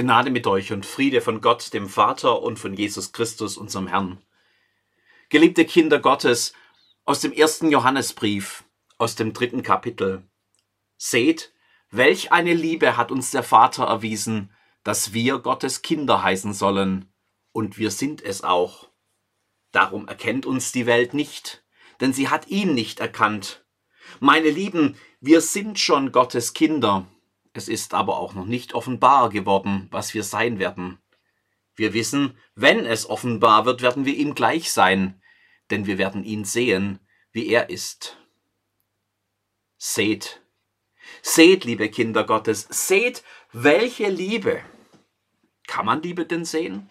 Gnade mit euch und Friede von Gott, dem Vater und von Jesus Christus, unserem Herrn. Geliebte Kinder Gottes, aus dem ersten Johannesbrief, aus dem dritten Kapitel. Seht, welch eine Liebe hat uns der Vater erwiesen, dass wir Gottes Kinder heißen sollen, und wir sind es auch. Darum erkennt uns die Welt nicht, denn sie hat ihn nicht erkannt. Meine Lieben, wir sind schon Gottes Kinder, es ist aber auch noch nicht offenbar geworden, was wir sein werden. Wir wissen, wenn es offenbar wird, werden wir ihm gleich sein, denn wir werden ihn sehen, wie er ist. Seht, seht, liebe Kinder Gottes, seht, welche Liebe. Kann man Liebe denn sehen?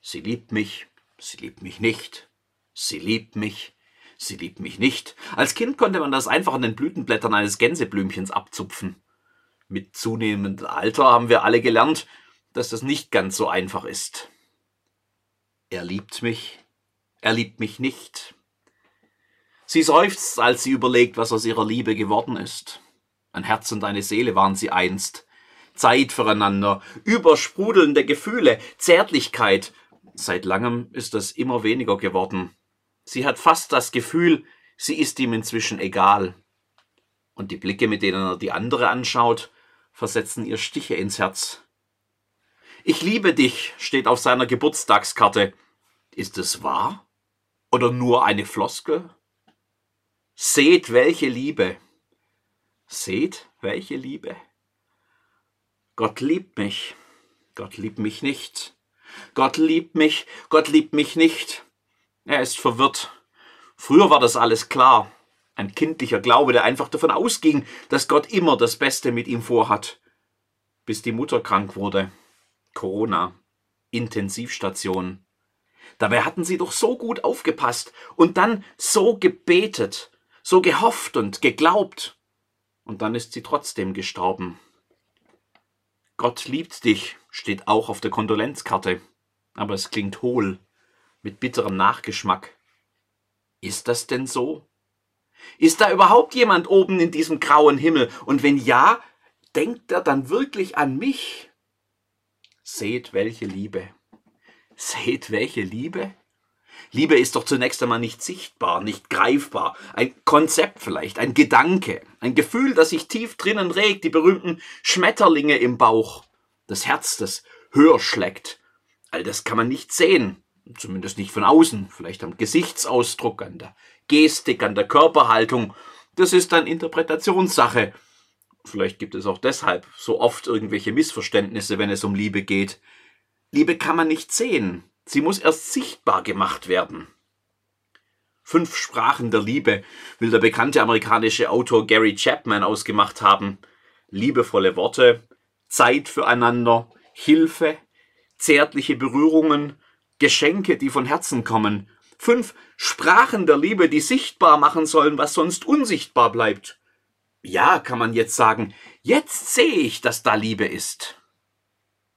Sie liebt mich, sie liebt mich nicht, sie liebt mich, sie liebt mich nicht. Als Kind konnte man das einfach an den Blütenblättern eines Gänseblümchens abzupfen. Mit zunehmendem Alter haben wir alle gelernt, dass das nicht ganz so einfach ist. Er liebt mich, er liebt mich nicht. Sie seufzt, als sie überlegt, was aus ihrer Liebe geworden ist. Ein Herz und eine Seele waren sie einst. Zeit füreinander, übersprudelnde Gefühle, Zärtlichkeit. Seit langem ist das immer weniger geworden. Sie hat fast das Gefühl, sie ist ihm inzwischen egal. Und die Blicke, mit denen er die andere anschaut, versetzen ihr Stiche ins Herz. Ich liebe dich steht auf seiner Geburtstagskarte. Ist es wahr? Oder nur eine Floskel? Seht, welche Liebe. Seht, welche Liebe. Gott liebt mich. Gott liebt mich nicht. Gott liebt mich. Gott liebt mich nicht. Er ist verwirrt. Früher war das alles klar. Ein kindlicher Glaube, der einfach davon ausging, dass Gott immer das Beste mit ihm vorhat. Bis die Mutter krank wurde. Corona. Intensivstation. Dabei hatten sie doch so gut aufgepasst und dann so gebetet, so gehofft und geglaubt. Und dann ist sie trotzdem gestorben. Gott liebt dich, steht auch auf der Kondolenzkarte, aber es klingt hohl mit bitterem Nachgeschmack. Ist das denn so? Ist da überhaupt jemand oben in diesem grauen Himmel? Und wenn ja, denkt er dann wirklich an mich? Seht, welche Liebe. Seht, welche Liebe. Liebe ist doch zunächst einmal nicht sichtbar, nicht greifbar. Ein Konzept vielleicht, ein Gedanke, ein Gefühl, das sich tief drinnen regt, die berühmten Schmetterlinge im Bauch, das Herz, das höher schlägt. All das kann man nicht sehen zumindest nicht von außen, vielleicht am Gesichtsausdruck, an der Gestik, an der Körperhaltung. Das ist dann Interpretationssache. Vielleicht gibt es auch deshalb so oft irgendwelche Missverständnisse, wenn es um Liebe geht. Liebe kann man nicht sehen. Sie muss erst sichtbar gemacht werden. Fünf Sprachen der Liebe will der bekannte amerikanische Autor Gary Chapman ausgemacht haben. Liebevolle Worte, Zeit füreinander, Hilfe, zärtliche Berührungen, Geschenke, die von Herzen kommen. Fünf Sprachen der Liebe, die sichtbar machen sollen, was sonst unsichtbar bleibt. Ja, kann man jetzt sagen, jetzt sehe ich, dass da Liebe ist.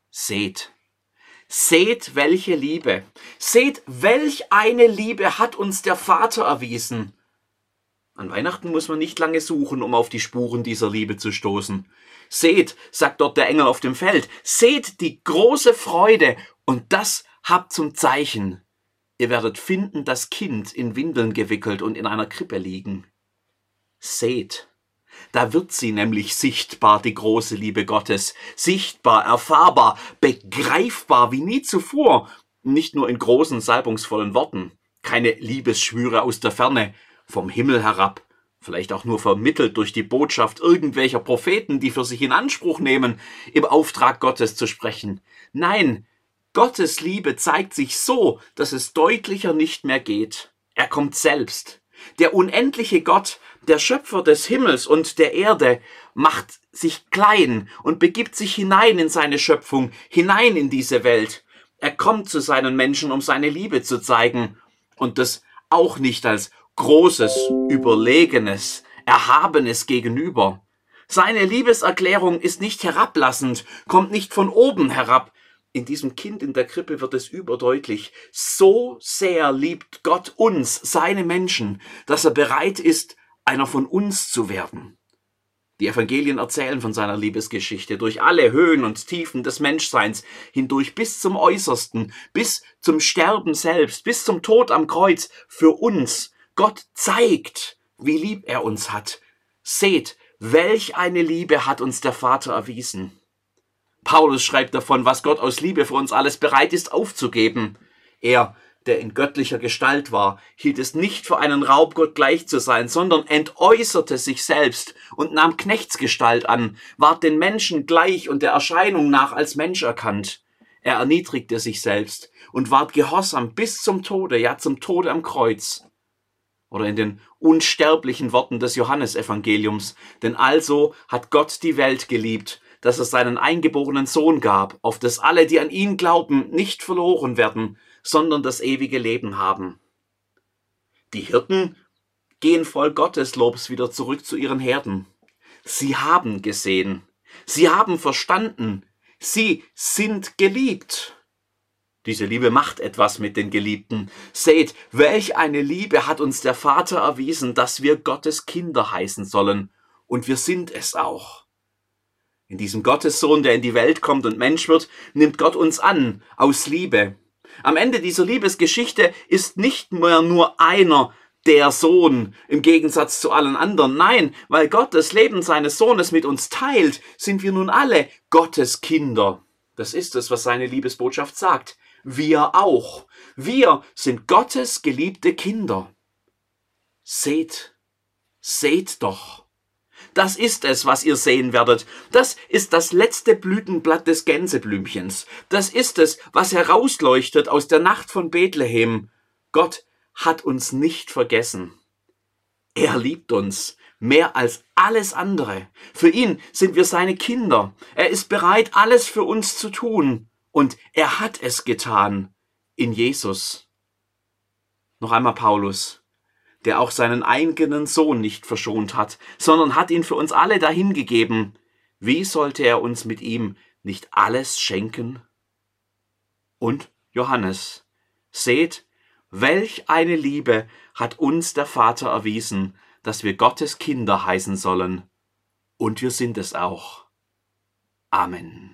Seht. Seht, welche Liebe. Seht, welch eine Liebe hat uns der Vater erwiesen. An Weihnachten muss man nicht lange suchen, um auf die Spuren dieser Liebe zu stoßen. Seht, sagt dort der Engel auf dem Feld, seht die große Freude und das Habt zum Zeichen, ihr werdet finden das Kind in Windeln gewickelt und in einer Krippe liegen. Seht, da wird sie nämlich sichtbar, die große Liebe Gottes, sichtbar, erfahrbar, begreifbar wie nie zuvor, nicht nur in großen, salbungsvollen Worten, keine Liebesschwüre aus der Ferne, vom Himmel herab, vielleicht auch nur vermittelt durch die Botschaft irgendwelcher Propheten, die für sich in Anspruch nehmen, im Auftrag Gottes zu sprechen. Nein, Gottes Liebe zeigt sich so, dass es deutlicher nicht mehr geht. Er kommt selbst. Der unendliche Gott, der Schöpfer des Himmels und der Erde, macht sich klein und begibt sich hinein in seine Schöpfung, hinein in diese Welt. Er kommt zu seinen Menschen, um seine Liebe zu zeigen und das auch nicht als großes, überlegenes, erhabenes Gegenüber. Seine Liebeserklärung ist nicht herablassend, kommt nicht von oben herab, in diesem Kind in der Krippe wird es überdeutlich. So sehr liebt Gott uns, seine Menschen, dass er bereit ist, einer von uns zu werden. Die Evangelien erzählen von seiner Liebesgeschichte durch alle Höhen und Tiefen des Menschseins hindurch bis zum Äußersten, bis zum Sterben selbst, bis zum Tod am Kreuz für uns. Gott zeigt, wie lieb er uns hat. Seht, welch eine Liebe hat uns der Vater erwiesen. Paulus schreibt davon, was Gott aus Liebe für uns alles bereit ist aufzugeben. Er der in göttlicher Gestalt war, hielt es nicht für einen Raubgott gleich zu sein, sondern entäußerte sich selbst und nahm Knechtsgestalt an, ward den Menschen gleich und der Erscheinung nach als Mensch erkannt. Er erniedrigte sich selbst und ward gehorsam bis zum Tode, ja zum Tode am Kreuz. Oder in den unsterblichen Worten des Johannesevangeliums, denn also hat Gott die Welt geliebt, dass er seinen eingeborenen Sohn gab, auf dass alle, die an ihn glauben, nicht verloren werden, sondern das ewige Leben haben. Die Hirten gehen voll Gotteslobs wieder zurück zu ihren Herden. Sie haben gesehen, sie haben verstanden, sie sind geliebt. Diese Liebe macht etwas mit den Geliebten. Seht, welch eine Liebe hat uns der Vater erwiesen, dass wir Gottes Kinder heißen sollen. Und wir sind es auch. In diesem Gottessohn, der in die Welt kommt und Mensch wird, nimmt Gott uns an, aus Liebe. Am Ende dieser Liebesgeschichte ist nicht mehr nur einer der Sohn im Gegensatz zu allen anderen. Nein, weil Gott das Leben seines Sohnes mit uns teilt, sind wir nun alle Gottes Kinder. Das ist es, was seine Liebesbotschaft sagt. Wir auch. Wir sind Gottes geliebte Kinder. Seht, seht doch. Das ist es, was ihr sehen werdet. Das ist das letzte Blütenblatt des Gänseblümchens. Das ist es, was herausleuchtet aus der Nacht von Bethlehem. Gott hat uns nicht vergessen. Er liebt uns mehr als alles andere. Für ihn sind wir seine Kinder. Er ist bereit, alles für uns zu tun. Und er hat es getan in Jesus. Noch einmal Paulus der auch seinen eigenen Sohn nicht verschont hat, sondern hat ihn für uns alle dahingegeben. Wie sollte er uns mit ihm nicht alles schenken? Und Johannes, seht, welch eine Liebe hat uns der Vater erwiesen, dass wir Gottes Kinder heißen sollen. Und wir sind es auch. Amen.